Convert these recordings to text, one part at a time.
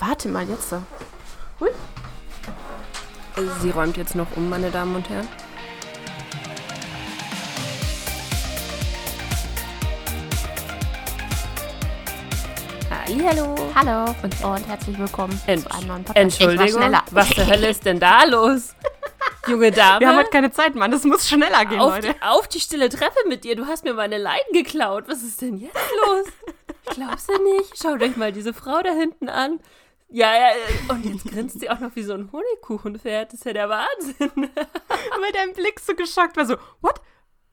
warte mal, jetzt so. Hui. Sie räumt jetzt noch um, meine Damen und Herren. Hallo. Hallo und, und herzlich willkommen Ent zu einem neuen Podcast. Entschuldigung, Ich war schneller. was zur Hölle ist denn da los? Junge Dame, Wir haben heute keine Zeit, Mann. Das muss schneller gehen, auf, Leute. die, auf die stille Treppe mit dir. Du hast mir meine Leiden geklaut. Was ist denn jetzt los? Ich glaub's ja nicht. Schaut euch mal diese Frau da hinten an. Ja, ja, äh, und jetzt grinst sie auch noch wie so ein Honigkuchenpferd. Das ist ja der Wahnsinn. Weil dein Blick so geschockt war, so, what?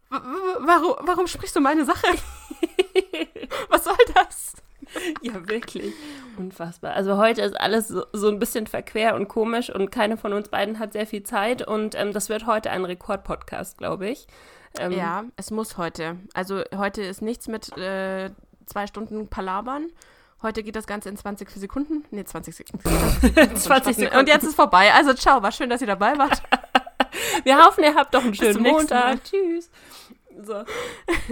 W w- warum, warum sprichst du meine Sache? Was soll das? Ja, wirklich. Unfassbar. Also heute ist alles so, so ein bisschen verquer und komisch und keine von uns beiden hat sehr viel Zeit und ähm, das wird heute ein Rekordpodcast, glaube ich. Ähm, Ja, es muss heute. Also heute ist nichts mit äh, zwei Stunden Palabern. Heute geht das Ganze in 20 Sekunden. Nee, 20 Sekunden. 20 Sekunden. Und jetzt ist vorbei. Also ciao, war schön, dass ihr dabei wart. Wir hoffen, ihr habt doch einen schönen. Montag. Tschüss. So.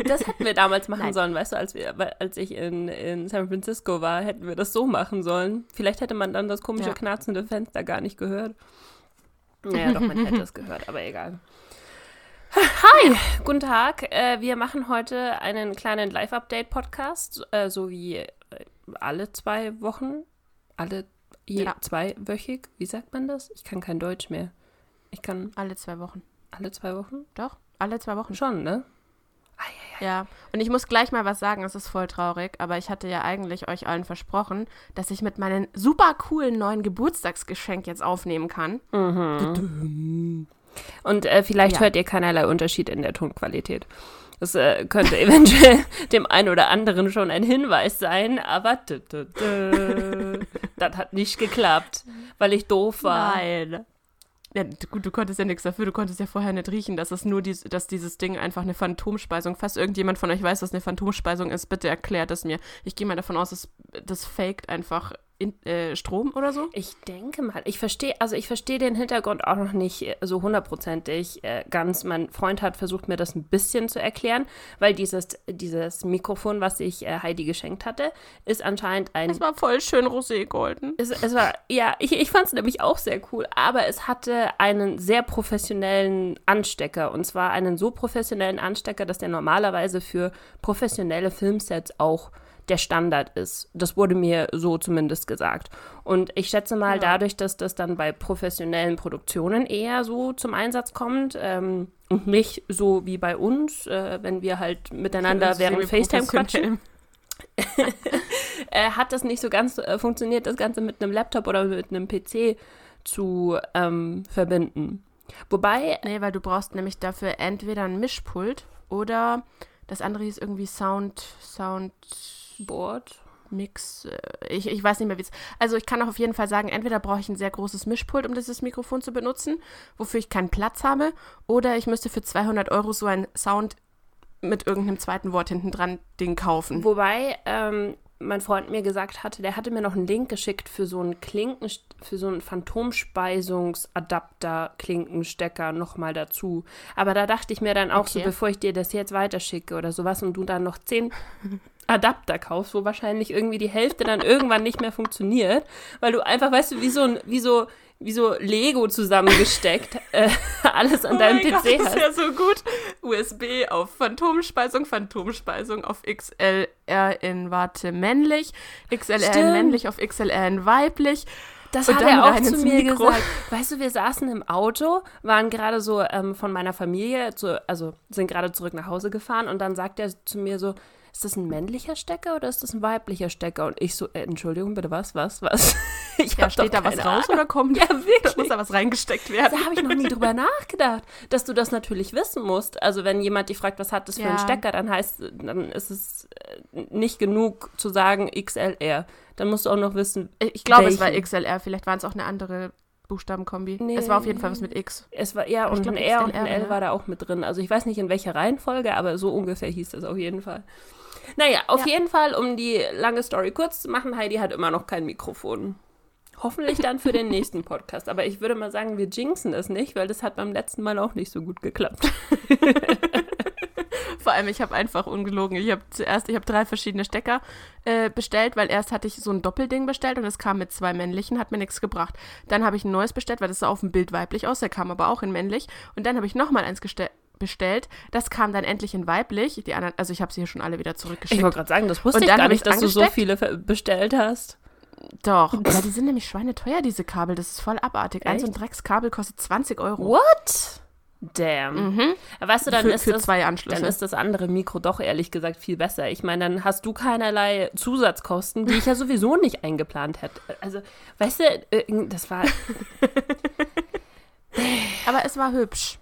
Das hätten wir damals machen Nein. sollen, weißt du, als, wir, als ich in, in San Francisco war, hätten wir das so machen sollen. Vielleicht hätte man dann das komische, Ja. knarzende Fenster gar nicht gehört. Naja, doch, man hätte es gehört, aber egal. Hi, guten Tag. Äh, wir machen heute einen kleinen Live-Update-Podcast, äh, so wie alle zwei Wochen. Alle je, Ja. zweiwöchig. Wie sagt man das? Ich kann kein Deutsch mehr. Ich kann Alle zwei Wochen. alle zwei Wochen? Doch, alle zwei Wochen. Schon, ne? Ja, und ich muss gleich mal was sagen, es ist voll traurig, aber ich hatte ja eigentlich euch allen versprochen, dass ich mit meinem super coolen neuen Geburtstagsgeschenk jetzt aufnehmen kann. Und äh, vielleicht Ja. hört ihr keinerlei Unterschied in der Tonqualität. Das äh, könnte eventuell dem einen oder anderen schon ein Hinweis sein, aber tü, tü, tü, das hat nicht geklappt, weil ich doof war. Nein. Ja, gut, du konntest ja nichts dafür, du konntest ja vorher nicht riechen, dass es nur dies, dass dieses Ding einfach eine Phantomspeisung, falls irgendjemand von euch weiß, was eine Phantomspeisung ist, bitte erklärt es mir. Ich gehe mal davon aus, dass das faked einfach in, äh, Strom oder so. Ich denke mal, ich verstehe, also ich verstehe den Hintergrund auch noch nicht äh, so hundertprozentig äh, ganz. Mein Freund hat versucht, mir das ein bisschen zu erklären, weil dieses, dieses Mikrofon, was ich äh, Heidi geschenkt hatte, ist anscheinend ein Es war voll schön roségolden. Es, es war, ja, ich, ich fand es nämlich auch sehr cool, aber es hatte einen sehr professionellen Anstecker und zwar einen so professionellen Anstecker, dass der normalerweise für professionelle Filmsets auch der Standard ist. Das wurde mir so zumindest gesagt. Und ich schätze mal, Ja. dadurch, dass das dann bei professionellen Produktionen eher so zum Einsatz kommt ähm, und nicht so wie bei uns, äh, wenn wir halt miteinander während FaceTime quatschen, äh, hat das nicht so ganz äh, funktioniert, das Ganze mit einem Laptop oder mit einem PC zu ähm, verbinden. Wobei, Nee, weil du brauchst nämlich dafür entweder ein Mischpult oder das andere hieß irgendwie Sound, Sound Board, Mix. äh, Ich, ich weiß nicht mehr, wie es. Also ich kann auch auf jeden Fall sagen, entweder brauche ich ein sehr großes Mischpult, um dieses Mikrofon zu benutzen, wofür ich keinen Platz habe, oder ich müsste für 200 Euro so ein Sound mit irgendeinem zweiten Wort hinten dran Ding kaufen. wobei ähm, mein Freund mir gesagt hatte, der hatte mir noch einen Link geschickt für so einen Klinken, für so einen Phantomspeisungsadapter Klinkenstecker nochmal dazu. Aber da dachte ich mir dann auch so, Okay. bevor ich dir das jetzt weiterschicke oder sowas und du dann noch zehn Adapter kaufst, wo wahrscheinlich irgendwie die Hälfte dann irgendwann nicht mehr funktioniert, weil du einfach, weißt du, wie so ein, wie so, wie so Lego zusammengesteckt äh, alles an deinem Oh mein PC Gott, das hast. ist ja so gut. USB auf Phantomspeisung, Phantomspeisung auf XLR in Warte männlich, XLR in Stimmt. männlich auf XLR in weiblich. Das Und hat er auch zu mir Mikro. gesagt. Weißt du, wir saßen im Auto, waren gerade so ähm, von meiner Familie, zu, also sind gerade zurück nach Hause gefahren und dann sagt er zu mir so, ist das ein männlicher Stecker oder ist das ein weiblicher Stecker? Und ich so, äh, Entschuldigung, bitte, was, was, was? Ich Ja, steht da was raus Ahnung. oder kommt? Ja, wirklich. Da muss da was reingesteckt werden. Da habe ich noch nie drüber nachgedacht, dass du das natürlich wissen musst. Also wenn jemand dich fragt, was hat das für einen Ja. Stecker, dann heißt, dann ist es äh, nicht genug zu sagen XLR. Dann musst du auch noch wissen. Ich glaube, es war. XLR. Vielleicht waren es auch eine andere Buchstabenkombi. Nee. Es war auf jeden Fall was mit X. Es war ja und glaub, ein R und ein L ne? war da auch mit drin. Also ich weiß nicht in welcher Reihenfolge, aber so ungefähr hieß das auf jeden Fall. Naja, auf Ja. jeden Fall, um die lange Story kurz zu machen, Heidi hat immer noch kein Mikrofon. Hoffentlich dann für den nächsten Podcast. Aber ich würde mal sagen, wir jinxen es nicht, weil das hat beim letzten Mal auch nicht so gut geklappt. Vor allem, ich habe einfach ungelogen. Ich habe zuerst, ich habe drei verschiedene Stecker äh, bestellt, weil erst hatte ich so ein Doppelding bestellt und es kam mit zwei männlichen, hat mir nichts gebracht. Dann habe ich ein neues bestellt, weil das sah auf dem Bild weiblich aus, der kam aber auch in männlich. Und dann habe ich nochmal eins bestellt. Das kam dann endlich in weiblich. Die anderen, also ich habe sie hier schon alle wieder zurückgeschickt. Ich wollte gerade sagen, das wusste Und ich gar nicht, dass du so angesteckt. viele bestellt hast. Doch. Ja, die sind nämlich schweineteuer, diese Kabel. Das ist voll abartig. Ein so ein Echt? Dreckskabel kostet 20 Euro. What? Damn. Mhm. Weißt du, dann für, ist für das zwei Anschlüsse. dann ist das andere Mikro doch ehrlich gesagt viel besser. Ich meine, dann hast du keinerlei Zusatzkosten, die ich ja sowieso nicht eingeplant hätte. Also, weißt du, das war, aber es war hübsch.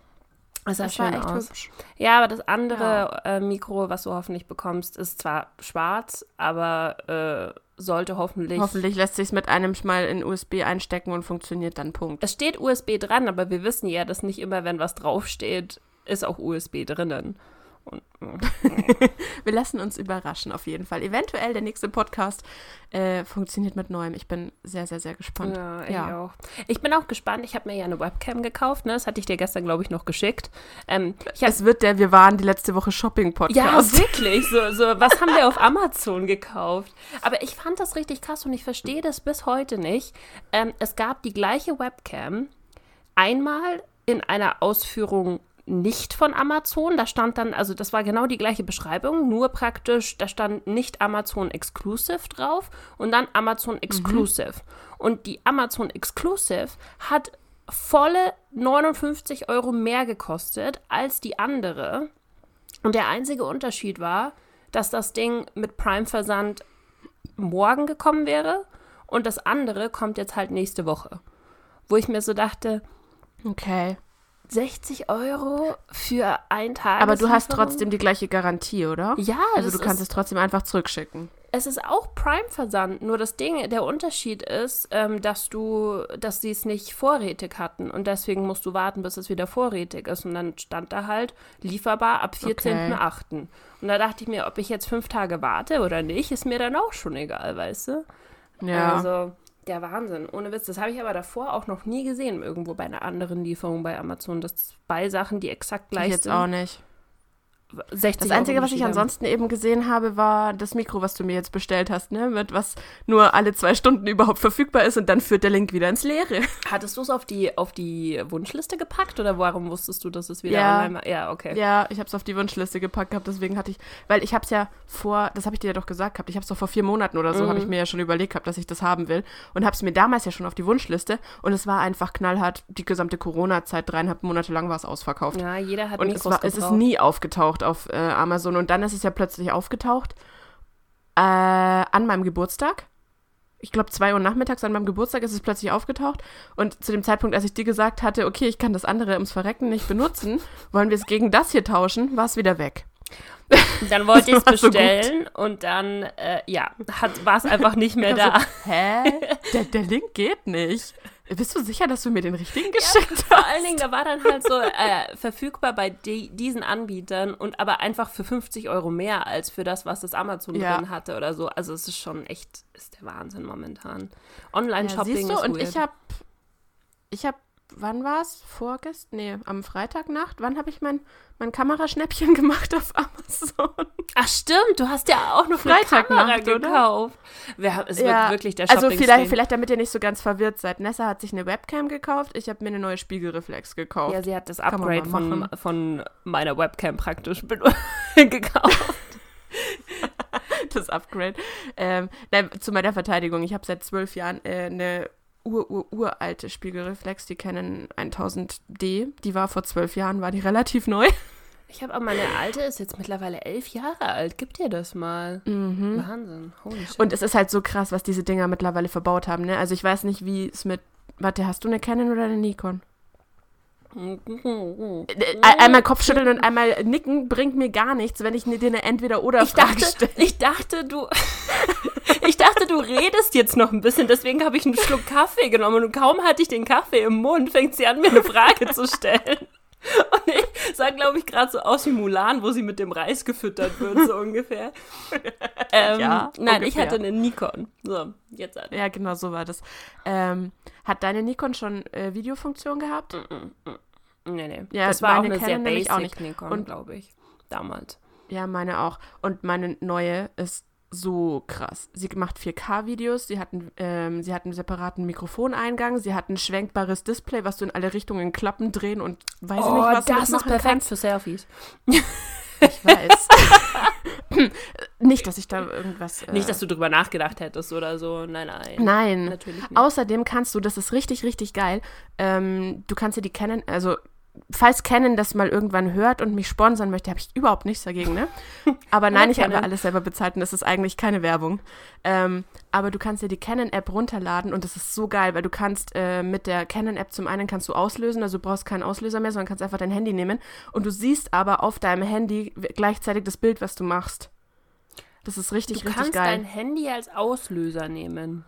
Das sah Es schön war echt aus. hübsch. Ja, aber das andere äh, Mikro, was du hoffentlich bekommst, ist zwar schwarz, aber äh, sollte hoffentlich. Hoffentlich lässt sich mit einem mal in USB einstecken und funktioniert dann Punkt. Es steht USB dran, aber wir wissen ja, dass nicht immer, wenn was draufsteht, ist auch USB drinnen. Wir lassen uns überraschen, auf jeden Fall. Eventuell der nächste Podcast äh, funktioniert mit neuem. Ich bin sehr, sehr, sehr gespannt. Ja, ich auch. Ich bin auch gespannt. Ich habe mir ja eine Webcam gekauft. Ne? Das hatte ich dir gestern, glaube ich, noch geschickt. Ähm, hab, Es wird der Wir waren die letzte Woche ja, Shopping-Podcast. wirklich. So, so, was haben wir auf Amazon gekauft? Aber ich fand das richtig krass und ich verstehe das bis heute nicht. Ähm, es gab die gleiche Webcam einmal in einer Ausführung nicht von Amazon. Da stand dann, also das war genau die gleiche Beschreibung, nur praktisch, da stand nicht Amazon Exclusive drauf und dann Amazon Exclusive. Und die Amazon Exclusive hat volle 59 Euro mehr gekostet als die andere. Und der einzige Unterschied war, dass das Ding mit Prime-Versand morgen gekommen wäre und das andere kommt jetzt halt nächste Woche. Wo ich mir so dachte, Okay. 60 Euro für ein Tag. Aber du hast trotzdem die gleiche Garantie, oder? Ja, Also du kannst es trotzdem einfach zurückschicken. es ist auch Prime-Versand. Nur das Ding, der Unterschied ist, ähm, dass du, dass sie es nicht vorrätig hatten und deswegen musst du warten, bis es wieder vorrätig ist. Und dann stand da halt lieferbar ab 14.8. Und da dachte ich mir, ob ich jetzt fünf Tage warte oder nicht, ist mir dann auch schon egal, weißt du? Ja. Also, der Wahnsinn. Ohne Witz. Das habe ich aber davor auch noch nie gesehen, irgendwo bei einer anderen Lieferung bei Amazon. Das bei Sachen, die exakt ich gleich jetzt sind. auch nicht. 60 Das Einzige, was ich ansonsten eben gesehen habe, war das Mikro, was du mir jetzt bestellt hast, ne? Mit was nur alle zwei Stunden überhaupt verfügbar ist und dann führt der Link wieder ins Leere. Hattest du es auf die, auf die Wunschliste gepackt oder warum wusstest du, dass es wieder Ja. online war? Ja, okay. Ja, ich habe es auf die Wunschliste gepackt gehabt, deswegen hatte ich, weil ich habe es ja vor, das habe ich dir ja doch gesagt gehabt, ich habe es doch vor vier Monaten oder so, habe ich mir ja schon überlegt gehabt, dass ich das haben will und habe es mir damals ja schon auf die Wunschliste und es war einfach knallhart, die gesamte Corona-Zeit, dreieinhalb Monate lang war es ausverkauft. Ja, jeder hat Und es, Mikros war, es ist nie aufgetaucht auf äh, Amazon und dann ist es ja plötzlich aufgetaucht äh, an meinem Geburtstag. Ich glaube, zwei Uhr nachmittags an meinem Geburtstag ist es plötzlich aufgetaucht. Und zu dem Zeitpunkt, als ich dir gesagt hatte, okay, ich kann das andere ums Verrecken nicht benutzen, wollen wir es gegen das hier tauschen, war es wieder weg. Dann wollte ich es war so bestellen und dann, äh, ja, war es einfach nicht mehr da. Also, hä? Der, der Link geht nicht. Bist du sicher, dass du mir den richtigen geschickt Vor hast? allen Dingen, da war dann halt so äh, verfügbar bei die, diesen Anbietern und aber einfach für 50 Euro mehr als für das, was das Amazon Ja. drin hatte oder so. Also es ist schon echt, ist der Wahnsinn momentan. Ja, Online-Shopping siehst du, ist und weird. ich habe, ich habe, wann war es? Vorgestern? Nee, am Freitagnacht. Wann habe ich mein, mein Kameraschnäppchen gemacht auf Amazon? Ach stimmt, du hast ja auch noch eine Freitagnacht, oder? gekauft. Haben- es wird Ja, wirklich der Also Shopping vielleicht, vielleicht, damit ihr nicht so ganz verwirrt seid. Nessa hat sich eine Webcam gekauft, ich habe mir eine neue Spiegelreflex gekauft. Ja, sie hat das Upgrade von, von meiner Webcam praktisch gekauft. das Upgrade. Ähm, nein, zu meiner Verteidigung, ich habe seit zwölf Jahren äh, eine ur, ur, uralte Spiegelreflex, die Canon 1000D. Die war vor zwölf Jahren, war die relativ neu. Ich habe aber meine alte ist jetzt mittlerweile elf Jahre alt. Gib dir das mal. Wahnsinn. Holy shit. Und es ist halt so krass, was diese Dinger mittlerweile verbaut haben. Ne? Also ich weiß nicht, wie es mit. Warte, hast du eine Canon oder eine Nikon? Einmal Kopfschütteln und einmal nicken bringt mir gar nichts, wenn ich dir eine ich Entweder-Oder-Frage dachte, stelle. ich dachte, du. ich dachte, du redest jetzt noch ein bisschen, deswegen habe ich einen Schluck Kaffee genommen und kaum hatte ich den Kaffee im Mund, fängt sie an, mir eine Frage zu stellen. Ich sah, glaube ich, gerade so aus wie Mulan, wo sie mit dem Reis gefüttert wird, so ungefähr. Ähm, Ja, nein, ich ungefähr. hatte eine Nikon. So, jetzt an. Ja, genau so war das. Ähm, hat deine Nikon schon äh, Videofunktion gehabt? Nee, nee. Ja, das war auch eine sehr Canon basic auch nicht. Nikon, glaube ich, damals. Ja, meine auch. Und meine neue ist so krass. Sie macht 4K-Videos, sie, hat einen, ähm, sie hat einen separaten Mikrofoneingang, sie hat ein schwenkbares Display, was du in alle Richtungen klappen, drehen und weiß oh, nicht, was das du ist perfekt kannst. für Selfies. Ich weiß. nicht, dass ich da irgendwas. Äh nicht, dass du drüber nachgedacht hättest oder so. Nein, nein. Nein. Natürlich nicht. Außerdem kannst du, das ist richtig, richtig geil. Ähm, du kannst dir die kennen, also falls Canon das mal irgendwann hört und mich sponsern möchte, habe ich überhaupt nichts dagegen, ne? Aber nein, ich habe alles selber bezahlt und das ist eigentlich keine Werbung. Ähm, aber du kannst dir die Canon-App runterladen und das ist so geil, weil du kannst äh, mit der Canon-App zum einen kannst du auslösen, also du brauchst keinen Auslöser mehr, sondern kannst einfach dein Handy nehmen und du siehst aber auf deinem Handy gleichzeitig das Bild, was du machst. Das ist richtig, du richtig geil. Du kannst dein Handy als Auslöser nehmen.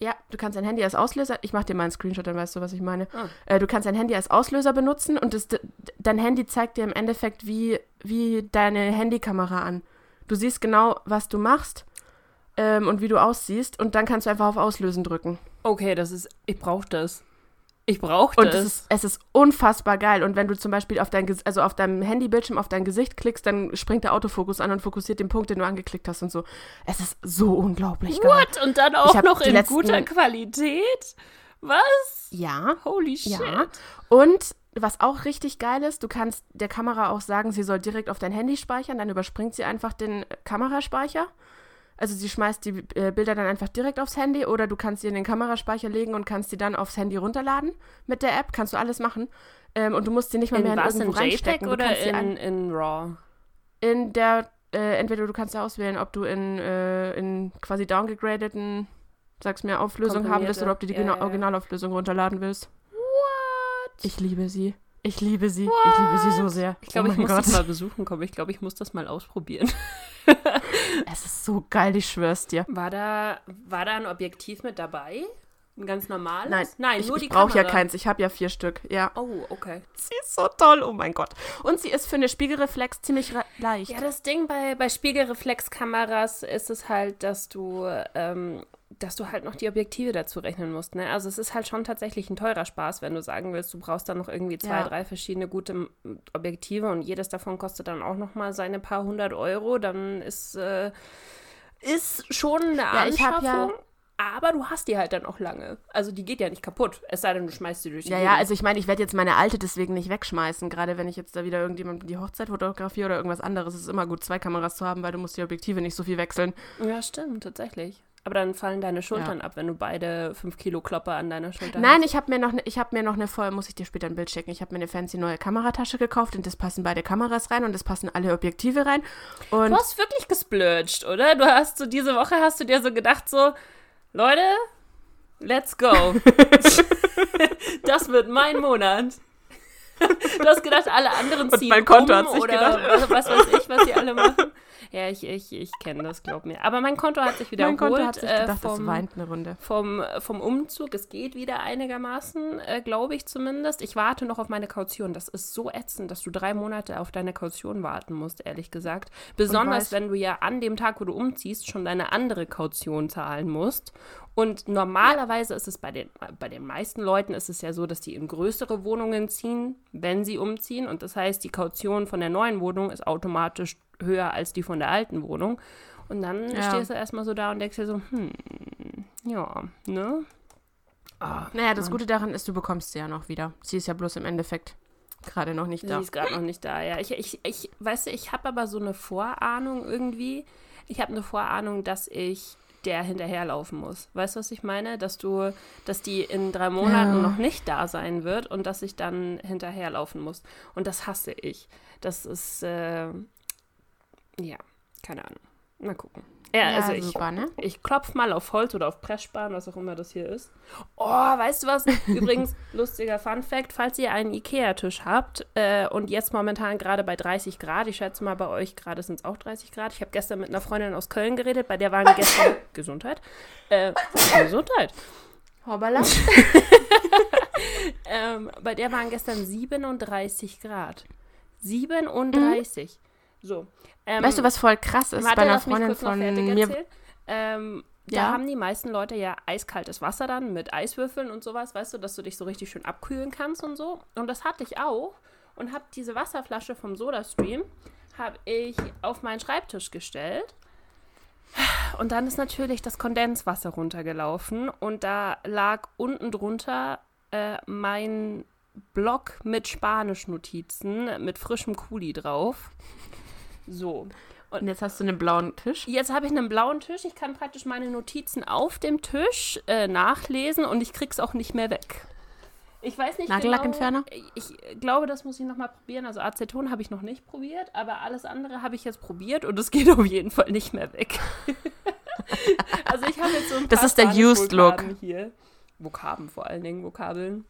Ja, du kannst dein Handy als Auslöser, ich mache dir mal einen Screenshot, dann weißt du, was ich meine. Oh. Äh, du kannst dein Handy als Auslöser benutzen und das, dein Handy zeigt dir im Endeffekt wie, wie deine Handykamera an. Du siehst genau, was du machst ähm, und wie du aussiehst und dann kannst du einfach auf Auslösen drücken. Okay, das ist, ich brauche das. Ich brauche das. Und es ist, es ist unfassbar geil. Und wenn du zum Beispiel auf dein, also auf deinem Handybildschirm auf dein Gesicht klickst, dann springt der Autofokus an und fokussiert den Punkt, den du angeklickt hast und so. Es ist so unglaublich geil. What? Und dann auch noch in letzten, guter Qualität? Was? Ja. Holy shit. Ja. Und was auch richtig geil ist, du kannst der Kamera auch sagen, sie soll direkt auf dein Handy speichern, dann überspringt sie einfach den Kameraspeicher. Also sie schmeißt die äh, Bilder dann einfach direkt aufs Handy oder du kannst sie in den Kameraspeicher legen und kannst sie dann aufs Handy runterladen mit der App. Kannst du alles machen. Ähm, und du musst sie nicht mal in mehr was, in irgendwo in reinstecken. oder in, in RAW? In der, äh, entweder du kannst ja auswählen, ob du in, äh, in quasi downgegradeten, sag's mir, Auflösung haben willst oder ob du die ja, ja. Originalauflösung runterladen willst. What? Ich liebe sie. Ich liebe sie. What? Ich liebe sie so sehr. Ich glaube, oh ich muss Gott. das mal besuchen kommen. Ich glaube, ich muss das mal ausprobieren. es ist so geil, ich schwör's dir. War da, war da ein Objektiv mit dabei? Ein ganz normales? Nein, Nein ich, nur ich brauche ja keins. Ich habe ja vier Stück. Ja. Oh, okay. Sie ist so toll. Oh mein Gott. Und sie ist für eine Spiegelreflex ziemlich leicht. Ja, das Ding bei, bei Spiegelreflexkameras ist es halt, dass du ähm, dass du halt noch die Objektive dazu rechnen musst. Ne? Also es ist halt schon tatsächlich ein teurer Spaß, wenn du sagen willst, du brauchst dann noch irgendwie zwei, ja. drei verschiedene gute Objektive und jedes davon kostet dann auch noch mal seine paar hundert Euro. Dann ist, äh, ist schon eine Anschaffung. Ja aber du hast die halt dann auch lange. Also die geht ja nicht kaputt. Es sei denn, du schmeißt sie durch die Ja, Gegend. ja, also ich meine, ich werde jetzt meine alte deswegen nicht wegschmeißen. Gerade wenn ich jetzt da wieder irgendjemand die Hochzeit fotografiere oder irgendwas anderes, ist es immer gut, zwei Kameras zu haben, weil du musst die Objektive nicht so viel wechseln. Ja, stimmt, tatsächlich. Aber dann fallen deine Schultern ja. ab, wenn du beide 5 Kilo Klopper an deiner Schulter Nein, hast. ich habe mir noch ne, ich habe mir noch eine voll, muss ich dir später ein Bild schicken. Ich habe mir eine fancy neue Kameratasche gekauft und das passen beide Kameras rein und das passen alle Objektive rein. Und du hast wirklich gesplurgt, oder? Du hast so diese Woche hast du dir so gedacht so, Leute, let's go. das wird mein Monat. Du hast gedacht, alle anderen ziehen und mein Konto um hat sich oder gedacht. was weiß ich, was sie alle machen. Ja, ich, ich, ich kenne das, glaub mir. Aber mein Konto hat sich wieder mein Konto hat sich gedacht, äh, vom, das weint eine Runde. Vom, vom Umzug. Es geht wieder einigermaßen, äh, glaube ich zumindest. Ich warte noch auf meine Kaution. Das ist so ätzend, dass du drei Monate auf deine Kaution warten musst, ehrlich gesagt. Besonders, wenn du ja an dem Tag, wo du umziehst, schon deine andere Kaution zahlen musst. Und normalerweise ist es bei den, bei den meisten Leuten ist es ja so, dass die in größere Wohnungen ziehen, wenn sie umziehen. Und das heißt, die Kaution von der neuen Wohnung ist automatisch höher als die von der alten Wohnung. Und dann ja. stehst du erstmal so da und denkst dir so, hm, ja, ne? Ah, naja, das Mann. Gute daran ist, du bekommst sie ja noch wieder. Sie ist ja bloß im Endeffekt gerade noch nicht da. Sie ist gerade noch nicht da, ja. Ich, ich, ich weißt du, ich habe aber so eine Vorahnung irgendwie. Ich habe eine Vorahnung, dass ich der hinterherlaufen muss. Weißt du, was ich meine? Dass du, dass die in drei Monaten ja. noch nicht da sein wird und dass ich dann hinterherlaufen muss. Und das hasse ich. Das ist, äh, ja, keine Ahnung. Mal gucken. Ja, ja also ich, super, ne? ich klopf mal auf Holz oder auf Pressspan, was auch immer das hier ist. Oh, weißt du was? Übrigens, lustiger Fun Fact, falls ihr einen Ikea-Tisch habt äh, und jetzt momentan gerade bei 30 Grad, ich schätze mal bei euch gerade sind es auch 30 Grad. Ich habe gestern mit einer Freundin aus Köln geredet, bei der waren gestern Gesundheit. Äh, Gesundheit. Hoppala. ähm, bei der waren gestern 37 Grad. 37. Mhm. So. Ähm, weißt du, was voll krass ist bei einer Freundin von mir? Ähm, da ja. haben die meisten Leute ja eiskaltes Wasser dann mit Eiswürfeln und sowas, weißt du, dass du dich so richtig schön abkühlen kannst und so. Und das hatte ich auch. und habe diese Wasserflasche vom SodaStream habe ich auf meinen Schreibtisch gestellt. Und dann ist natürlich das Kondenswasser runtergelaufen und da lag unten drunter äh, mein Block mit Spanisch-Notizen mit frischem Kuli drauf. So. Und jetzt hast du einen blauen Tisch? Jetzt habe ich einen blauen Tisch. Ich kann praktisch meine Notizen auf dem Tisch äh, nachlesen und ich krieg's auch nicht mehr weg. Ich weiß nicht Nagellackentferner? genau. Ich glaube, das muss ich nochmal probieren. Also Aceton habe ich noch nicht probiert, aber alles andere habe ich jetzt probiert und es geht auf jeden Fall nicht mehr weg. also ich habe jetzt so ein Das ist der Used Look. Vokabeln hier. Vokaben vor allen Dingen, Vokabeln.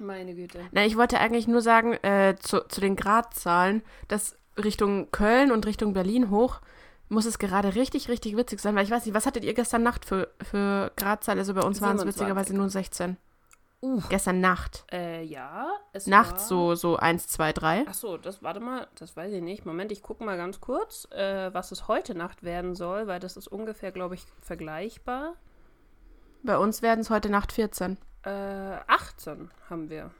Meine Güte. Na, ich wollte eigentlich nur sagen, äh, zu, zu den Gradzahlen, dass Richtung Köln und Richtung Berlin hoch muss es gerade richtig, richtig witzig sein, weil ich weiß nicht, was hattet ihr gestern Nacht für, für Gradzahl? Also bei uns waren es 27. witzigerweise nur 16. Uh. Gestern Nacht. Äh, ja. Es Nachts war... so, so 1, 2, 3. Ach so, das warte mal, das weiß ich nicht. Moment, ich gucke mal ganz kurz, äh, was es heute Nacht werden soll, weil das ist ungefähr, glaube ich, vergleichbar. Bei uns werden es heute Nacht 14. Äh, 18 haben wir.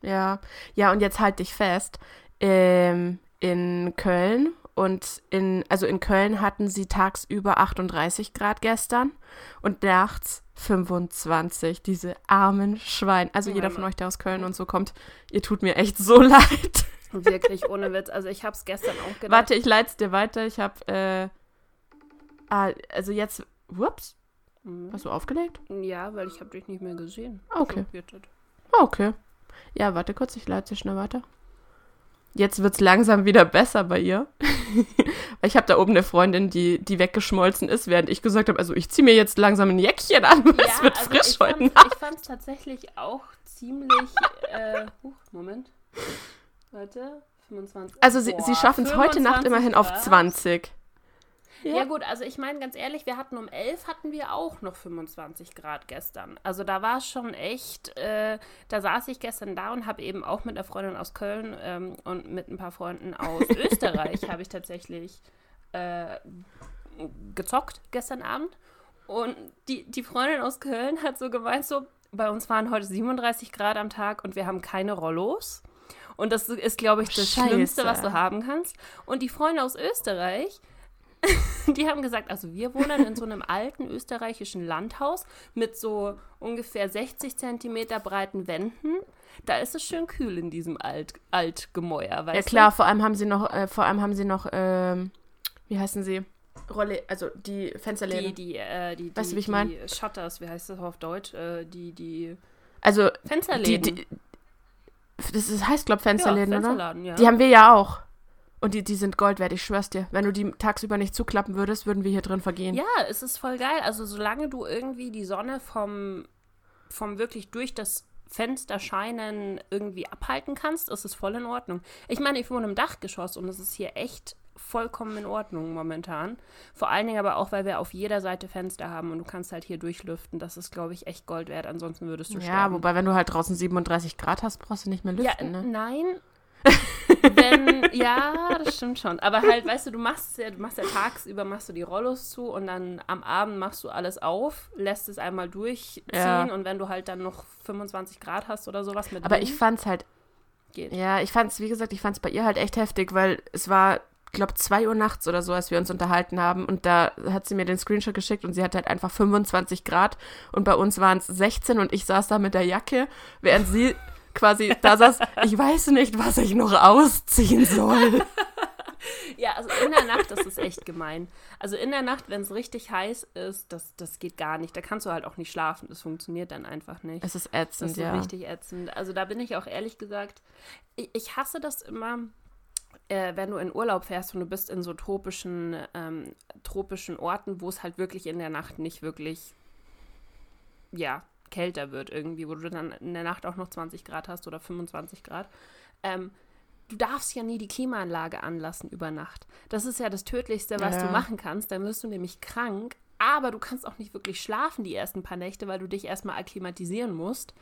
Ja, ja, und jetzt halt dich fest. Ähm, in Köln und in, also in Köln hatten sie tagsüber 38 Grad gestern und nachts 25. Diese armen Schweine. Also Ja, jeder von euch, der aus Köln und so kommt, ihr tut mir echt so leid. Wirklich ohne Witz. Also ich habe es gestern auch gedacht. Warte, ich leite es dir weiter. Ich habe, äh, ah, also jetzt, whoops, Mhm. hast du aufgelegt? Ja, weil ich habe dich nicht mehr gesehen. Okay. So, jetzt. Ah, okay. Ja, warte kurz, ich leite schnell weiter. Jetzt wird es langsam wieder besser bei ihr. Weil ich habe da oben eine Freundin, die, die weggeschmolzen ist, während ich gesagt habe, also ich ziehe mir jetzt langsam ein Jäckchen an, weil ja, es wird also frisch ich heute Nacht. Ich fand es tatsächlich auch ziemlich... Äh, huch, Moment. Warte, 25. Also sie, sie schaffen es heute Nacht immerhin auf 20. Ja. ja, gut, also ich meine ganz ehrlich, wir hatten um 11 hatten wir auch noch 25 Grad gestern. Also da war es schon echt, äh, da saß ich gestern da und habe eben auch mit einer Freundin aus Köln ähm, und mit ein paar Freunden aus Österreich habe ich tatsächlich äh, gezockt gestern Abend. Und die, die Freundin aus Köln hat so gemeint, so, bei uns waren heute 37 Grad am Tag und wir haben keine Rollos. Und das ist, glaube ich, das Scheiße. Schlimmste, was du haben kannst. Und die Freundin aus Österreich die haben gesagt, also wir wohnen in so einem alten österreichischen Landhaus mit so ungefähr 60 Zentimeter breiten Wänden. Da ist es schön kühl in diesem Alt Altgemäuer, weißt Ja klar, vor allem haben sie noch, äh, vor allem haben sie noch, ähm, wie heißen sie? Rolle, also die du? Fensterläden. Die, die, äh, die, Weißt du, die, wie ich mein? die Shutters, wie heißt das auf Deutsch? Äh, die, die also die, Fensterläden. die, das ist, heißt, glaub Fensterläden, ja, oder? Fensterladen, ja. Die haben wir ja auch. Und die, die sind Gold wert, ich schwör's dir. Wenn du die tagsüber nicht zuklappen würdest, würden wir hier drin vergehen. Ja, es ist voll geil. Also solange du irgendwie die Sonne vom, vom wirklich durch das Fenster scheinen irgendwie abhalten kannst, ist es voll in Ordnung. Ich meine, ich wohne im Dachgeschoss und es ist hier echt vollkommen in Ordnung momentan. Vor allen Dingen aber auch, weil wir auf jeder Seite Fenster haben und du kannst halt hier durchlüften. Das ist, glaube ich, echt Gold wert. Ansonsten würdest du Ja, sterben. wobei, wenn du halt draußen 37 Grad hast, brauchst du nicht mehr Ja, lüften, ne? nein. Wenn, ja, das stimmt schon. Aber halt, weißt du, du machst es ja, du machst ja tagsüber, machst du die Rollos zu und dann am Abend machst du alles auf, lässt es einmal durchziehen Ja. und wenn du halt dann noch 25 Grad hast oder sowas mit Aber Wind, ich fand's halt, geht. ja, ich fand's, wie gesagt, ich fand's bei ihr halt echt heftig, weil es war, glaube 2 Uhr nachts oder so, als wir uns unterhalten haben und da hat sie mir den Screenshot geschickt und sie hatte halt einfach 25 Grad und bei uns waren es 16 und ich saß da mit der Jacke, während sie quasi da saß, ich weiß nicht, was ich noch ausziehen soll. Ja, also in der Nacht, das ist echt gemein. Also in der Nacht, wenn es richtig heiß ist, das, das geht gar nicht. Da kannst du halt auch nicht schlafen. Das funktioniert dann einfach nicht. Es ist Das ätzend, ist ja. richtig ätzend. Also da bin ich auch ehrlich gesagt, ich, ich hasse das immer, äh, wenn du in Urlaub fährst und du bist in so tropischen, ähm, tropischen Orten, wo es halt wirklich in der Nacht nicht wirklich, ja, kälter wird irgendwie, wo du dann in der Nacht auch noch 20 Grad hast oder 25 Grad. Ähm, du darfst ja nie die Klimaanlage anlassen über Nacht. Das ist ja das Tödlichste, was Ja. du machen kannst. Dann wirst du nämlich krank, aber du kannst auch nicht wirklich schlafen die ersten paar Nächte, weil du dich erstmal akklimatisieren musst.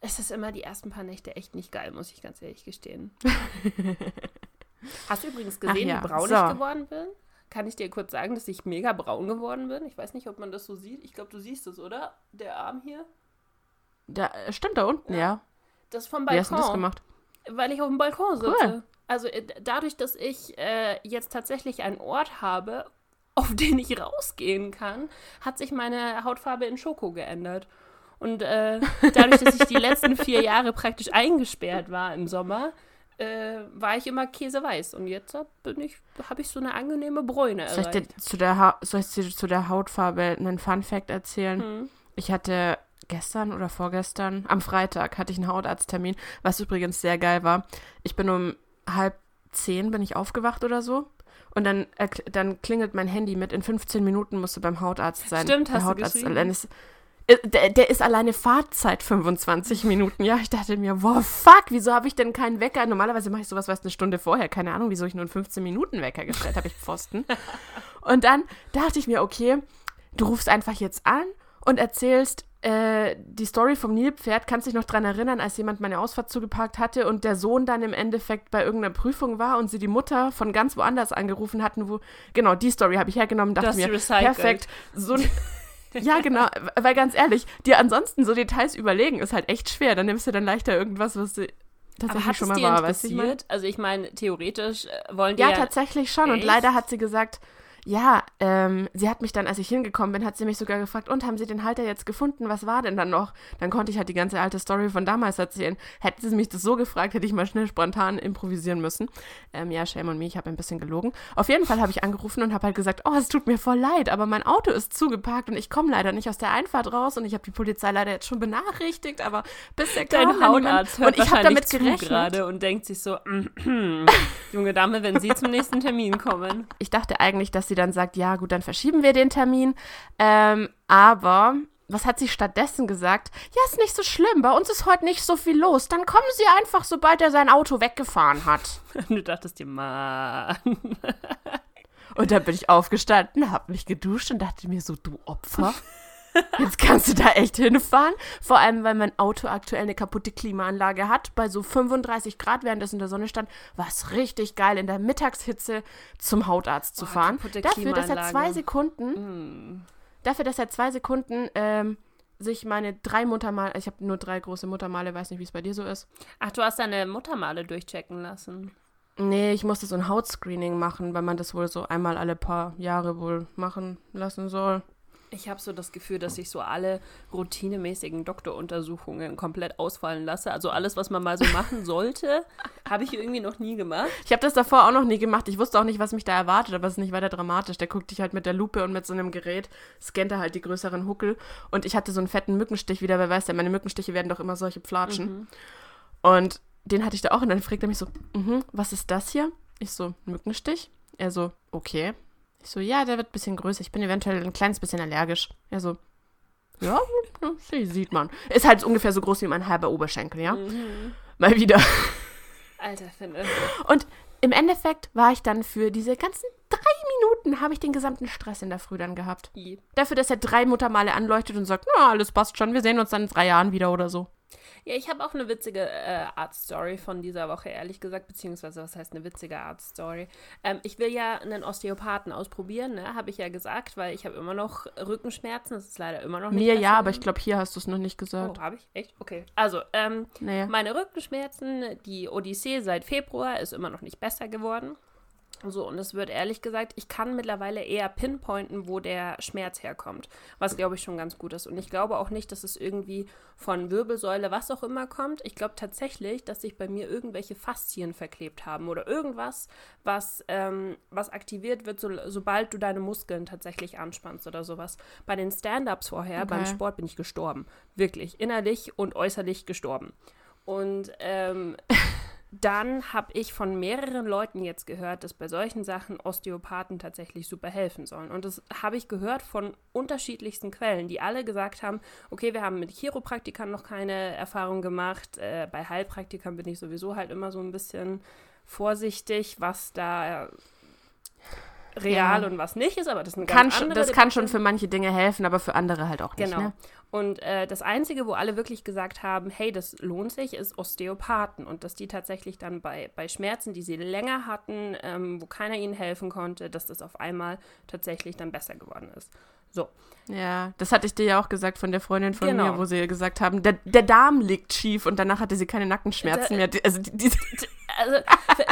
Es ist immer die ersten paar Nächte echt nicht geil, muss ich ganz ehrlich gestehen. Hast du übrigens gesehen, ja, wie braun so. ich geworden bin? Kann ich dir kurz sagen, dass ich mega braun geworden bin? Ich weiß nicht, ob man das so sieht. Ich glaube, du siehst es, oder? Der Arm hier. Da, stimmt da unten, ja. Das vom Wie hast du das Balkon. gemacht? Weil ich auf dem Balkon sitze. Cool. Also äh, dadurch, dass ich äh, jetzt tatsächlich einen Ort habe, auf den ich rausgehen kann, hat sich meine Hautfarbe in Schoko geändert. Und äh, dadurch, dass ich die letzten vier Jahre praktisch eingesperrt war im Sommer, äh, war ich immer käseweiß. Und jetzt bin ich, habe ich so eine angenehme Bräune soll erreicht. Ich dir zu der soll ich dir zu der Hautfarbe einen Fun-Fact erzählen? Hm. Ich hatte gestern oder vorgestern, am Freitag hatte ich einen Hautarzttermin, was übrigens sehr geil war. Ich bin um halb zehn bin ich aufgewacht oder so. Und dann, dann klingelt mein Handy mit, in 15 Minuten musst du beim Hautarzt sein. Stimmt, hast der Hautarzt du äh, der, der, ist alleine Fahrzeit 25 Minuten. Ja, ich dachte mir, wow, fuck, wieso habe ich denn keinen Wecker? Normalerweise mache ich sowas, was eine Stunde vorher. Keine Ahnung, wieso ich nur einen 15 Minuten Wecker gestellt habe, ich Pfosten. Und dann dachte ich mir, okay, du rufst einfach jetzt an und erzählst, äh, die Story vom Nilpferd, kannst dich noch dran erinnern, als jemand meine Ausfahrt zugeparkt hatte und der Sohn dann im Endeffekt bei irgendeiner Prüfung war und sie die Mutter von ganz woanders angerufen hatten, wo, genau, die Story habe ich hergenommen, dachte mir, recycelt. perfekt, so Ja, genau, weil ganz ehrlich, dir ansonsten so Details überlegen ist halt echt schwer. Dann nimmst du dann leichter irgendwas, was du tatsächlich schon mal war, weißt du? Also ich meine, theoretisch äh, wollen die ja, ja tatsächlich schon. Echt? Und leider hat sie gesagt, ja, ähm, sie hat mich dann, als ich hingekommen bin, hat sie mich sogar gefragt, und haben Sie den Halter jetzt gefunden? Was war denn dann noch? Dann konnte ich halt die ganze alte Story von damals erzählen. Hätte sie mich das so gefragt, hätte ich mal schnell spontan improvisieren müssen. Ähm, ja, shame on me, ich habe ein bisschen gelogen. Auf jeden Fall habe ich angerufen und habe halt gesagt, oh, es tut mir voll leid, aber mein Auto ist zugeparkt und ich komme leider nicht aus der Einfahrt raus und ich habe die Polizei leider jetzt schon benachrichtigt, aber bis der Dein Hautarzt hört und ich habe damit gerechnet gerade und denkt sich so, junge Dame, wenn Sie zum nächsten Termin kommen. Ich dachte eigentlich, dass sie sie dann sagt, ja gut, dann verschieben wir den Termin. Ähm, aber was hat sie stattdessen gesagt? Ja, ist nicht so schlimm, bei uns ist heute nicht so viel los. Dann kommen sie einfach, sobald er sein Auto weggefahren hat. du dachtest dir, Mann. und dann bin ich aufgestanden, hab mich geduscht und dachte mir so, du Opfer. Jetzt kannst du da echt hinfahren. Vor allem, weil mein Auto aktuell eine kaputte Klimaanlage hat. Bei so 35 Grad, während es in der Sonne stand, war es richtig geil, in der Mittagshitze zum Hautarzt zu oh, fahren. Dafür, dass er zwei Sekunden, mm. dafür, dass er zwei Sekunden ähm, sich meine drei Muttermale, ich habe nur drei große Muttermale, weiß nicht, wie es bei dir so ist. Ach, du hast deine Muttermale durchchecken lassen. Nee, ich musste so ein Hautscreening machen, weil man das wohl so einmal alle paar Jahre wohl machen lassen soll. Ich habe so das Gefühl, dass ich so alle routinemäßigen Doktoruntersuchungen komplett ausfallen lasse. Also alles, was man mal so machen sollte, habe ich irgendwie noch nie gemacht. Ich habe das davor auch noch nie gemacht. Ich wusste auch nicht, was mich da erwartet, aber es ist nicht weiter dramatisch. Der guckt dich halt mit der Lupe und mit so einem Gerät, scannt er halt die größeren Huckel. Und ich hatte so einen fetten Mückenstich wieder, wer weiß ja, meine Mückenstiche werden doch immer solche Pflatschen. Mhm. Und den hatte ich da auch und dann fragt er mich so, mhm, was ist das hier? Ich so, Mückenstich? Er so, okay. Ich so, ja, der wird ein bisschen größer. Ich bin eventuell ein kleines bisschen allergisch. Er so, ja, sieht man. Ist halt ungefähr so groß wie mein halber Oberschenkel, ja? Mhm. Mal wieder. Alter, finde. Und im Endeffekt war ich dann für diese ganzen drei Minuten, habe ich den gesamten Stress in der Früh dann gehabt. I. Dafür, dass er drei Muttermale anleuchtet und sagt, na, alles passt schon, wir sehen uns dann in drei Jahren wieder oder so. Ja, ich habe auch eine witzige äh, Art-Story von dieser Woche, ehrlich gesagt, beziehungsweise was heißt eine witzige Art-Story? Ähm, ich will ja einen Osteopathen ausprobieren, ne? habe ich ja gesagt, weil ich habe immer noch Rückenschmerzen, das ist leider immer noch nicht Mir ja, aber ich glaube, hier hast du es noch nicht gesagt. Oh, habe ich? Echt? Okay. Also, ähm, naja. meine Rückenschmerzen, die Odyssee seit Februar ist immer noch nicht besser geworden. So, und es wird ehrlich gesagt, ich kann mittlerweile eher pinpointen, wo der Schmerz herkommt, was glaube ich schon ganz gut ist. Und ich glaube auch nicht, dass es irgendwie von Wirbelsäule, was auch immer kommt. Ich glaube tatsächlich, dass sich bei mir irgendwelche Faszien verklebt haben oder irgendwas, was, ähm, was aktiviert wird, so, sobald du deine Muskeln tatsächlich anspannst oder sowas. Bei den Stand-Ups vorher, okay. beim Sport bin ich gestorben. Wirklich, innerlich und äußerlich gestorben. Und ähm, dann habe ich von mehreren Leuten jetzt gehört, dass bei solchen Sachen Osteopathen tatsächlich super helfen sollen. Und das habe ich gehört von unterschiedlichsten Quellen, die alle gesagt haben, okay, wir haben mit Chiropraktikern noch keine Erfahrung gemacht. Äh, bei Heilpraktikern bin ich sowieso halt immer so ein bisschen vorsichtig, was da real ja. und was nicht ist, aber das ist eine kann ganz andere Das kann schon für manche Dinge helfen, aber für andere halt auch nicht. Genau. Ne? Und äh, das Einzige, wo alle wirklich gesagt haben, hey, das lohnt sich, ist Osteopathen. Und dass die tatsächlich dann bei, bei Schmerzen, die sie länger hatten, ähm, wo keiner ihnen helfen konnte, dass das auf einmal tatsächlich dann besser geworden ist. So. Ja, das hatte ich dir ja auch gesagt von der Freundin von Genau. mir, wo sie gesagt haben, der, der Darm liegt schief und danach hatte sie keine Nackenschmerzen Da- mehr. Also die, die, Also,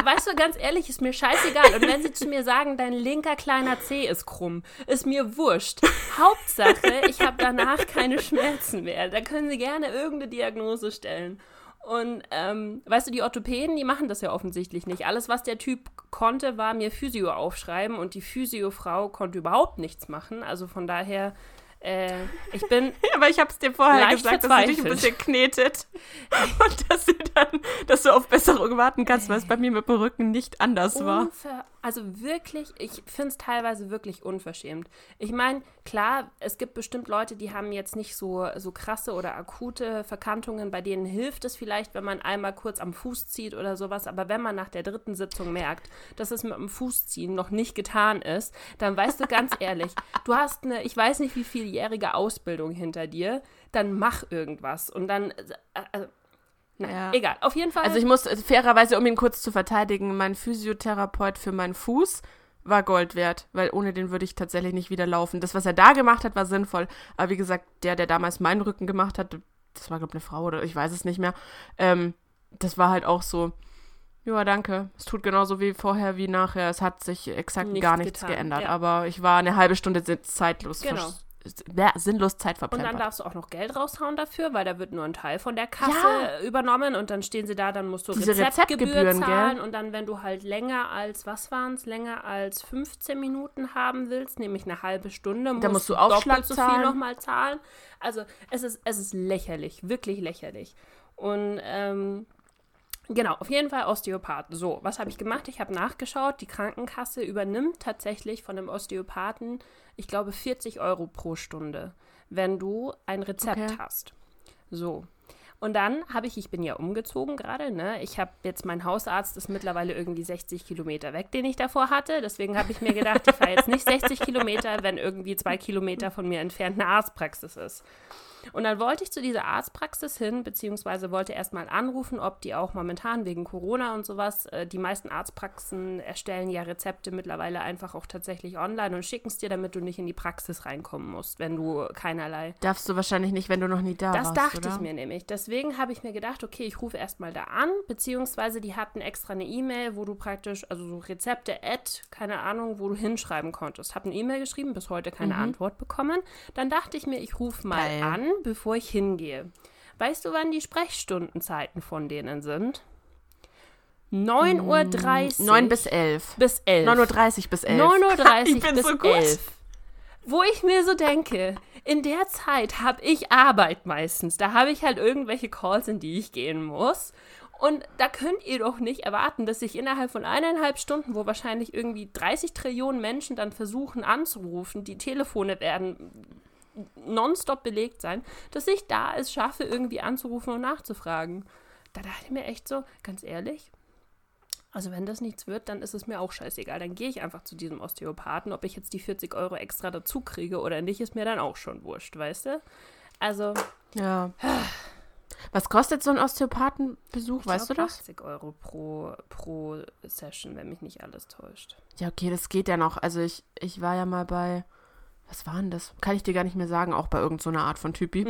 weißt du, ganz ehrlich, ist mir scheißegal. Und wenn sie zu mir sagen, dein linker kleiner Zeh ist krumm, ist mir wurscht. Hauptsache, ich habe danach keine Schmerzen mehr. Da können sie gerne irgendeine Diagnose stellen. Und ähm, weißt du, die Orthopäden, die machen das ja offensichtlich nicht. Alles, was der Typ konnte, war mir Physio aufschreiben und die Physiofrau konnte überhaupt nichts machen. Also von daher, äh, ich bin aber ich habe es dir vorher gesagt, dass du dich ein bisschen knetet und dass du dann, dass du auf Besserung warten kannst, weil es bei mir mit dem Rücken nicht anders war. Unver also wirklich, ich finde es teilweise wirklich unverschämt. Ich meine, klar, es gibt bestimmt Leute, die haben jetzt nicht so, so krasse oder akute Verkantungen, bei denen hilft es vielleicht, wenn man einmal kurz am Fuß zieht oder sowas, aber wenn man nach der dritten Sitzung merkt, dass es mit dem Fußziehen noch nicht getan ist, dann weißt du ganz ehrlich, du hast eine, ich weiß nicht wie vieljährige Ausbildung hinter dir, dann mach irgendwas und dann, äh, äh, nein, Ja. egal, auf jeden Fall. Also ich muss äh, fairerweise, um ihn kurz zu verteidigen, mein Physiotherapeut für meinen Fuß war Gold wert, weil ohne den würde ich tatsächlich nicht wieder laufen. Das, was er da gemacht hat, war sinnvoll. Aber wie gesagt, der, der damals meinen Rücken gemacht hat, das war, glaube ich, eine Frau oder ich weiß es nicht mehr, ähm, das war halt auch so, ja, danke. Es tut genauso wie vorher wie nachher. Es hat sich exakt Nichts gar nichts getan, geändert. ja. Aber ich war eine halbe Stunde zeitlos, Genau. Ja, sinnlos Zeit Und verplempert. dann darfst du auch noch Geld raushauen dafür, weil da wird nur ein Teil von der Kasse Ja. übernommen und dann stehen sie da, dann musst du Diese Rezeptgebühr Rezeptgebühren, zahlen gell? und dann, wenn du halt länger als, was waren es, länger als 15 Minuten haben willst, nämlich eine halbe Stunde, musst, musst du Aufschlag so viel nochmal zahlen. Also es ist, es ist lächerlich, wirklich lächerlich. Und ähm, Genau, auf jeden Fall Osteopath. So, was habe ich gemacht? Ich habe nachgeschaut. Die Krankenkasse übernimmt tatsächlich von einem Osteopathen, ich glaube, 40 Euro pro Stunde, wenn du ein Rezept Okay. hast. So. Und dann habe ich, ich bin ja umgezogen gerade, ne? Ich habe jetzt, mein Hausarzt ist mittlerweile irgendwie 60 Kilometer weg, den ich davor hatte. Deswegen habe ich mir gedacht, ich fahre jetzt nicht 60 Kilometer, wenn irgendwie zwei Kilometer von mir entfernt eine Arztpraxis ist. Und dann wollte ich zu dieser Arztpraxis hin, beziehungsweise wollte erstmal anrufen, ob die auch momentan wegen Corona und sowas, äh, die meisten Arztpraxen erstellen ja Rezepte mittlerweile einfach auch tatsächlich online und schicken es dir, damit du nicht in die Praxis reinkommen musst, wenn du keinerlei Darfst du wahrscheinlich nicht, wenn du noch nie da das warst, dachte oder? ich mir nämlich. Deswegen habe ich mir gedacht, okay, ich rufe erstmal da an, beziehungsweise die hatten extra eine E-Mail, wo du praktisch, also so Rezepte, Ad, keine Ahnung, wo du hinschreiben konntest. Habe eine E-Mail geschrieben, bis heute keine Antwort bekommen. Dann dachte ich mir, ich rufe mal Geil. an, bevor ich hingehe. Weißt du, wann die Sprechstundenzeiten von denen sind? 9.30 Uhr 9 bis 11. bis 11. 9.30 Uhr bis 11. 9.30 Ich Uhr bin bis so gut. 11. Wo ich mir so denke, in der Zeit habe ich Arbeit meistens. Da habe ich halt irgendwelche Calls, in die ich gehen muss. Und da könnt ihr doch nicht erwarten, dass ich innerhalb von eineinhalb Stunden, wo wahrscheinlich irgendwie 30 Trillionen Menschen dann versuchen anzurufen, die Telefone werden nonstop belegt sein, dass ich da es schaffe, irgendwie anzurufen und nachzufragen. Da dachte ich mir echt so, ganz ehrlich, also wenn das nichts wird, dann ist es mir auch scheißegal. Dann gehe ich einfach zu diesem Osteopathen. Ob ich jetzt die 40 Euro extra dazu kriege oder nicht, ist mir dann auch schon wurscht, weißt du? Also, Ja. Was kostet so ein Osteopathenbesuch, weißt du das? 80 Euro pro, pro Session, wenn mich nicht alles täuscht. Ja, okay, das geht ja noch. Also ich, ich war ja mal bei, was war denn das? Kann ich dir gar nicht mehr sagen, auch bei irgendeiner so Art von Typi.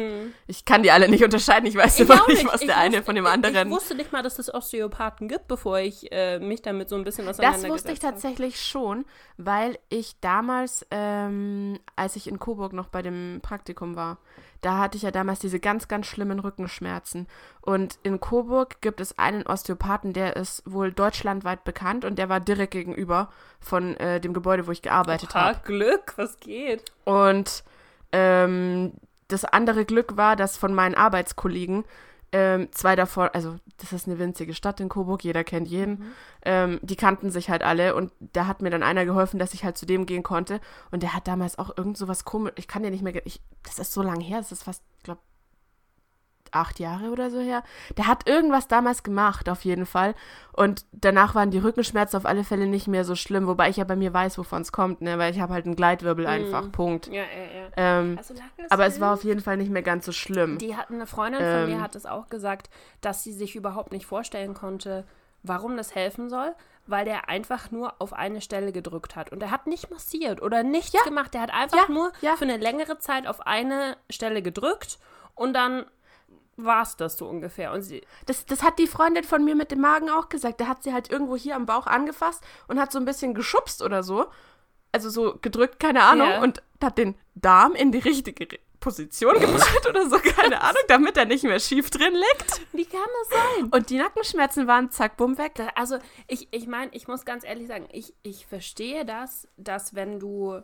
Ich kann die alle nicht unterscheiden. Ich weiß immer Mhm. auch nicht, was Ich der eine wusste- von dem Ich anderen. wusste nicht mal, dass es Osteopathen gibt, bevor ich äh, mich damit so ein bisschen Das auseinandergesetzt wusste ich habe. tatsächlich schon, weil ich damals, ähm, als ich in Coburg noch bei dem Praktikum war, da hatte ich ja damals diese ganz, ganz schlimmen Rückenschmerzen. Und in Coburg gibt es einen Osteopathen, der ist wohl deutschlandweit bekannt und der war direkt gegenüber von äh, dem Gebäude, wo ich gearbeitet habe. Glück, was geht? Und ähm, das andere Glück war, dass von meinen Arbeitskollegen ähm, zwei davon, also das ist eine winzige Stadt in Coburg, jeder kennt jeden, ähm, die kannten sich halt alle und da hat mir dann einer geholfen, dass ich halt zu dem gehen konnte. Und der hat damals auch irgend so was komisch, ich kann dir nicht mehr, ich, das ist so lange her, das ist fast, glaube acht Jahre oder so her. Der hat irgendwas damals gemacht, auf jeden Fall. Und danach waren die Rückenschmerzen auf alle Fälle nicht mehr so schlimm, wobei ich ja bei mir weiß, wovon es kommt, ne? Weil ich habe halt einen Gleitwirbel einfach. Punkt. Ja, ja, ja. Ähm, Also, aber es war auf jeden Fall nicht mehr ganz so schlimm. Die hat eine Freundin von Ähm. mir hat es auch gesagt, dass sie sich überhaupt nicht vorstellen konnte, warum das helfen soll, weil der einfach nur auf eine Stelle gedrückt hat. Und er hat nicht massiert oder nichts Ja. gemacht. Der hat einfach Ja, nur ja. für eine längere Zeit auf eine Stelle gedrückt und dann war es das so ungefähr. Und sie, Das, das hat die Freundin von mir mit dem Magen auch gesagt. Da hat sie halt irgendwo hier am Bauch angefasst und hat so ein bisschen geschubst oder so. Also so gedrückt, keine Ahnung. Ja. Und hat den Darm in die richtige Position gebracht oder so, keine Ahnung, damit er nicht mehr schief drin liegt. wie kann das sein? Und die Nackenschmerzen waren zack, bumm, weg. Also ich, ich meine, ich muss ganz ehrlich sagen, ich, ich verstehe das, dass wenn du,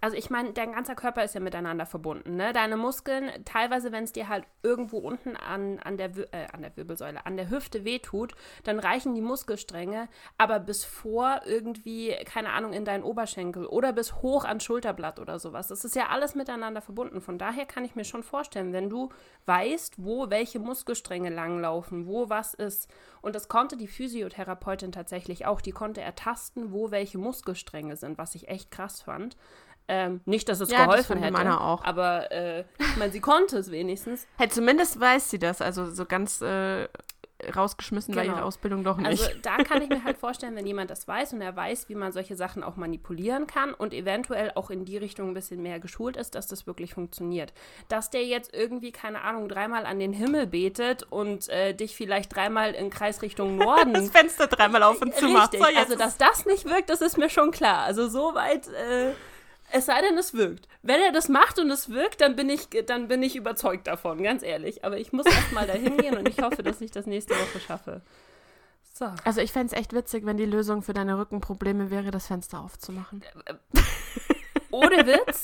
also ich meine, dein ganzer Körper ist ja miteinander verbunden, ne? Deine Muskeln, teilweise, wenn es dir halt irgendwo unten an, an, der, äh, an der Wirbelsäule, an der Hüfte wehtut, dann reichen die Muskelstränge aber bis vor irgendwie, keine Ahnung, in deinen Oberschenkel oder bis hoch ans Schulterblatt oder sowas. Das ist ja alles miteinander verbunden. Von daher kann ich mir schon vorstellen, wenn du weißt, wo welche Muskelstränge langlaufen, wo was ist. Und das konnte die Physiotherapeutin tatsächlich auch. Die konnte ertasten, wo welche Muskelstränge sind, was ich echt krass fand. Ähm, nicht, dass es Ja, das geholfen fand hätte, meiner auch. aber äh, ich meine, sie konnte es wenigstens. Hey, zumindest weiß sie das. Also so ganz äh, rausgeschmissen war Genau. ihre Ausbildung doch nicht. Also da kann ich mir halt vorstellen, wenn jemand das weiß und er weiß, wie man solche Sachen auch manipulieren kann und eventuell auch in die Richtung ein bisschen mehr geschult ist, dass das wirklich funktioniert. Dass der jetzt irgendwie, keine Ahnung, dreimal an den Himmel betet und äh, dich vielleicht dreimal in Kreisrichtung Norden das Fenster dreimal auf und zu macht. So, also dass das nicht wirkt, das ist mir schon klar. Also soweit, äh, es sei denn, es wirkt. Wenn er das macht und es wirkt, dann bin ich, dann bin ich überzeugt davon, ganz ehrlich. Aber ich muss erst mal dahin gehen und ich hoffe, dass ich das nächste Woche schaffe. So. Also ich fände es echt witzig, wenn die Lösung für deine Rückenprobleme wäre, das Fenster aufzumachen. Ohne Witz.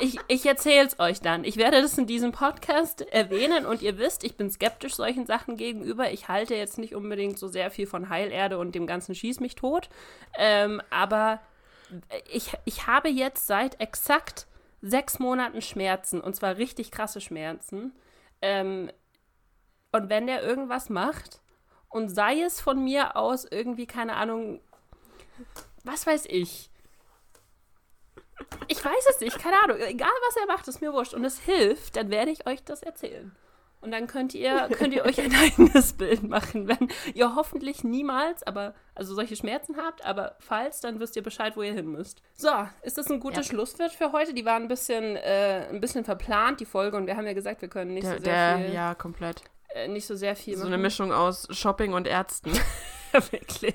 Ich, ich erzähle es euch dann. Ich werde das in diesem Podcast erwähnen und ihr wisst, ich bin skeptisch solchen Sachen gegenüber. Ich halte jetzt nicht unbedingt so sehr viel von Heilerde und dem ganzen Schieß mich tot. Ähm, aber ich, ich habe jetzt seit exakt sechs Monaten Schmerzen und zwar richtig krasse Schmerzen. Ähm, und wenn der irgendwas macht und sei es von mir aus irgendwie, keine Ahnung, was weiß ich. Ich weiß es nicht, keine Ahnung. Egal was er macht, ist mir wurscht. Und es hilft, dann werde ich euch das erzählen. Und dann könnt ihr, könnt ihr euch ein eigenes Bild machen, wenn ihr hoffentlich niemals, aber also solche Schmerzen habt, aber falls, dann wisst ihr Bescheid, wo ihr hin müsst. So, ist das ein gutes Ja. Schlusswort für heute? Die war ein bisschen, äh, ein bisschen verplant, die Folge, und wir haben ja gesagt, wir können nicht Der, so sehr der viel, ja, komplett. äh, nicht so sehr viel So eine machen. Mischung aus Shopping und Ärzten. Wirklich.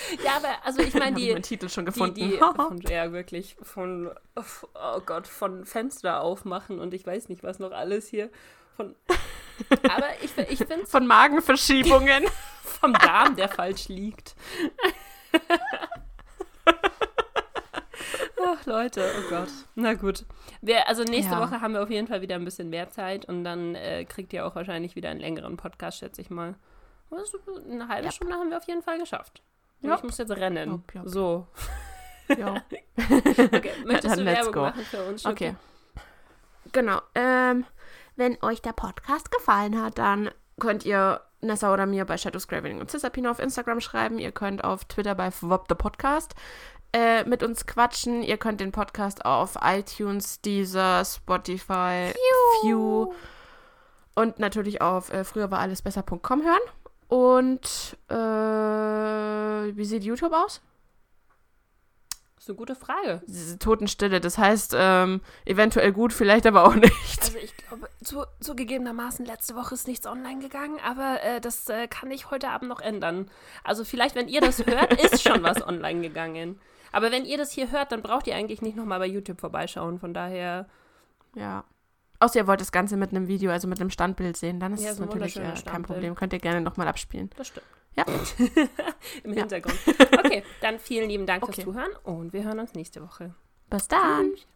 ja, aber also ich meine, ich die, meinen Titel schon die, gefunden. die von, ja wirklich von oh Gott von Fenster aufmachen und ich weiß nicht was noch alles hier von aber ich, ich finde Von Magenverschiebungen. vom Darm der falsch liegt ach Leute oh Gott na gut wir, also nächste Ja. Woche haben wir auf jeden Fall wieder ein bisschen mehr Zeit und dann äh, kriegt ihr auch wahrscheinlich wieder einen längeren Podcast schätze ich mal Was, eine halbe Yep. Stunde haben wir auf jeden Fall geschafft und Yep. ich muss jetzt rennen Yep, yep. so ja. okay. möchtest Dann du let's Werbung go. machen für uns? Okay. Genau. Ähm, wenn euch der Podcast gefallen hat, dann könnt ihr Nessa oder mir bei Shadows Graveling und Cisapina auf Instagram schreiben. Ihr könnt auf Twitter bei Wop the Podcast äh, mit uns quatschen. Ihr könnt den Podcast auf iTunes, Deezer, Spotify, View und natürlich auf äh, früher war alles besser.com hören. Und äh, wie sieht YouTube aus? Das ist eine gute Frage. Diese Totenstille, das heißt ähm, eventuell gut, vielleicht aber auch nicht. Also ich glaube, zu, zugegebenermaßen, letzte Woche ist nichts online gegangen, aber äh, das äh, kann ich heute Abend noch ändern. Also vielleicht, wenn ihr das hört, ist schon was online gegangen. Aber wenn ihr das hier hört, dann braucht ihr eigentlich nicht nochmal bei YouTube vorbeischauen. Von daher, Ja. Außer ihr wollt das Ganze mit einem Video, also mit einem Standbild sehen, dann ist Ja, es natürlich äh, kein Standbild. Problem. Könnt ihr gerne nochmal abspielen. das stimmt. Ja. Im Ja. Hintergrund. Okay, dann vielen lieben Dank Okay. fürs Zuhören und wir hören uns nächste Woche. Bis dann. Tschüss.